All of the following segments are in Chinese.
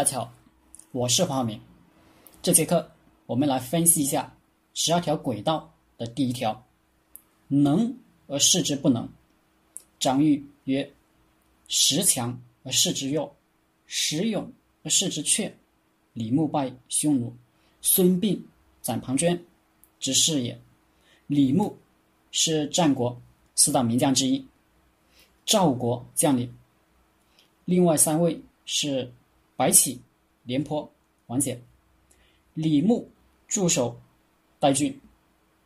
大家好，我是黄晓明。这节课我们来分析一下十二条轨道的第一条：能而示之不能。张玉曰：“时强而示之弱，时勇而示之怯。”李牧拜匈奴，孙膑斩庞涓之是也。李牧是战国四大名将之一，赵国将领。另外三位是。白起、廉颇、王翦，李牧驻守代郡、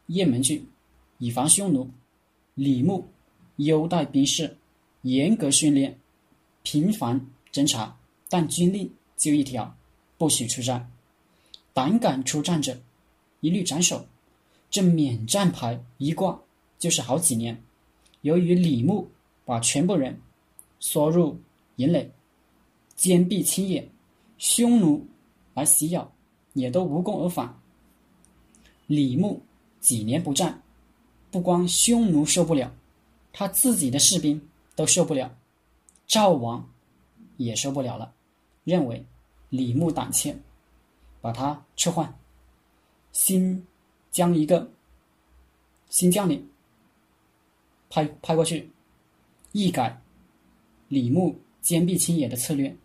雁门郡，以防匈奴。李牧优待兵士，严格训练，频繁侦查，但军令就一条：不许出战。胆敢出战者，一律斩首。这免战牌一挂就是好几年。由于李牧把全部人缩入营垒。坚壁清野，匈奴来袭扰，也都无功而返。李牧几年不战，不光匈奴受不了，他自己的士兵都受不了，赵王也受不了了，认为李牧胆怯，把他撤换，新将一个新将领派派过去，一改李牧坚壁清野的策略。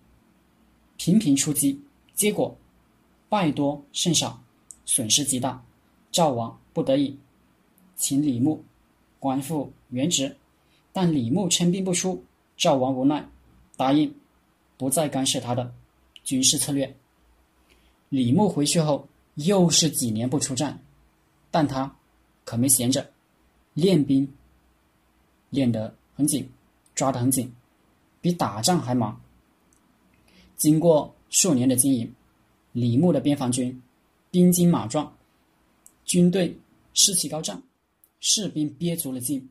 频频出击，结果败多胜少，损失极大。赵王不得已请李牧官复原职，但李牧称病不出，赵王无奈答应不再干涉他的军事策略。李牧回去后又是几年不出战，但他可没闲着，练兵练得很紧，抓得很紧，比打仗还忙。经过数年的经营，李牧的边防军兵精马壮，军队士气高涨，士兵憋足了劲，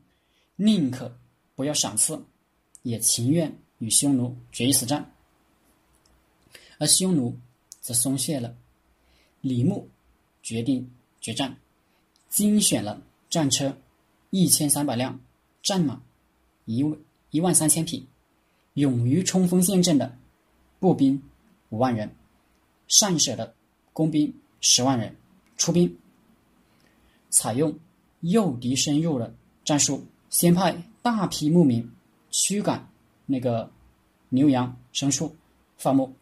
宁可不要赏赐，也情愿与匈奴决一死战。而匈奴则松懈了。李牧决定决战，精选了战车一千三百辆，战马一万一万三千匹，勇于冲锋陷阵的。步兵五万人，善舍的工兵十万人出兵，采用诱敌深入的战术，先派大批牧民驱赶那个牛羊牲畜放牧，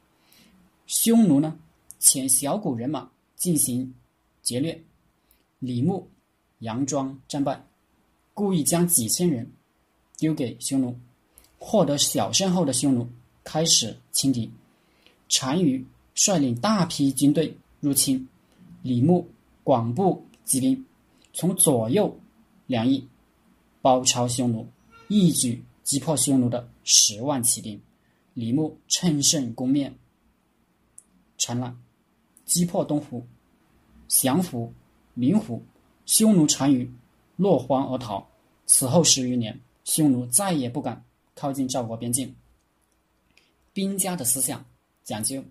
匈奴呢遣小股人马进行劫掠，李牧佯装战败，故意将几千人丢给匈奴，获得小胜后的匈奴。开始轻敌，单于率领大批军队入侵，李牧广布骑兵，从左右两翼包抄匈奴，一举击破匈奴的十万骑兵。李牧乘胜攻灭长安，击破东湖、降服灵湖，匈奴单于落荒而逃。此后十余年，匈奴再也不敢靠近赵国边境。兵家的思想讲究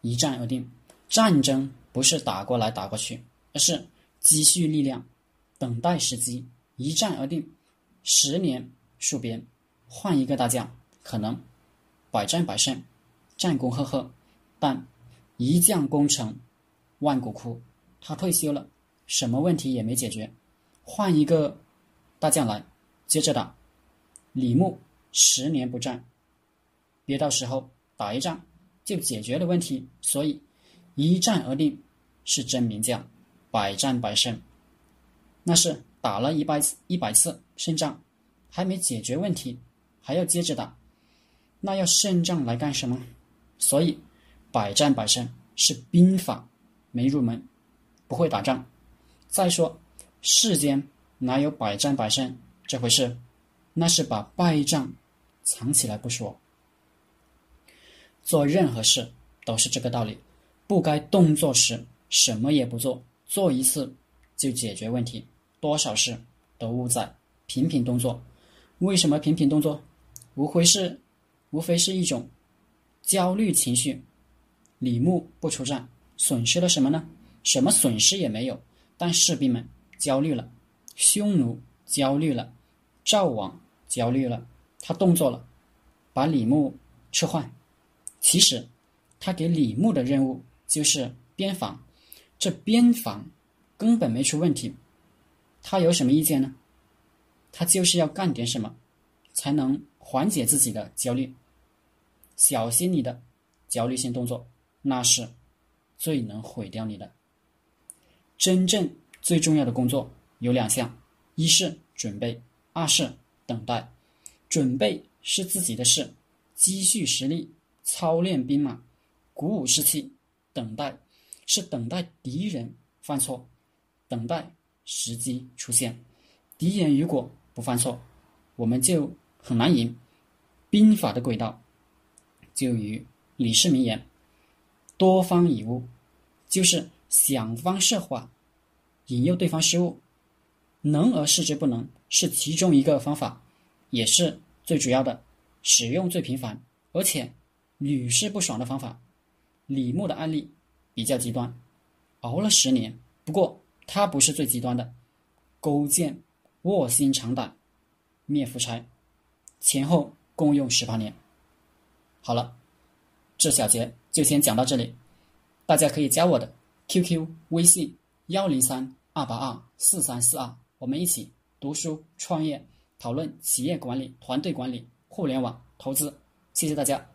一战而定，战争不是打过来打过去，而是积蓄力量，等待时机，一战而定。十年戍边，换一个大将，可能百战百胜，战功赫赫，但一将功成万骨枯，他退休了，什么问题也没解决，换一个大将来接着打。李牧十年不战。别到时候打一仗就解决了问题，所以一战而定是真名将，百战百胜。那是打了一百次一百次胜仗，还没解决问题，还要接着打，那要胜仗来干什么？所以百战百胜是兵法没入门，不会打仗。再说世间哪有百战百胜这回事？那是把败仗藏起来不说。做任何事都是这个道理，不该动作时什么也不做，做一次就解决问题。多少事都误在频频动作。为什么频频动作？无非是，无非是一种焦虑情绪。李牧不出战，损失了什么呢？什么损失也没有，但士兵们焦虑了，匈奴焦虑了，赵王焦虑了，他动作了，把李牧撤换。其实，他给李牧的任务就是边防，这边防根本没出问题，他有什么意见呢？他就是要干点什么，才能缓解自己的焦虑。小心你的焦虑性动作，那是最能毁掉你的。真正最重要的工作有两项：一是准备，二是等待。准备是自己的事，积蓄实力，操练兵马，鼓舞士气；等待是等待敌人犯错，等待时机出现。敌人如果不犯错，我们就很难赢。兵法的轨道就与李世民言：“多方以误”，就是想方设法引诱对方失误。能而示之不能，是其中一个方法。也是最主要的，使用最频繁，而且屡试不爽的方法。李牧的案例比较极端，熬了十年。不过他不是最极端的，勾践卧薪尝胆灭夫差，前后共用十八年。好了，这小节就先讲到这里，大家可以加我的 QQ 微信幺零三二八二四三四二，我们一起读书创业。讨论企业管理、团队管理、互联网投资，谢谢大家。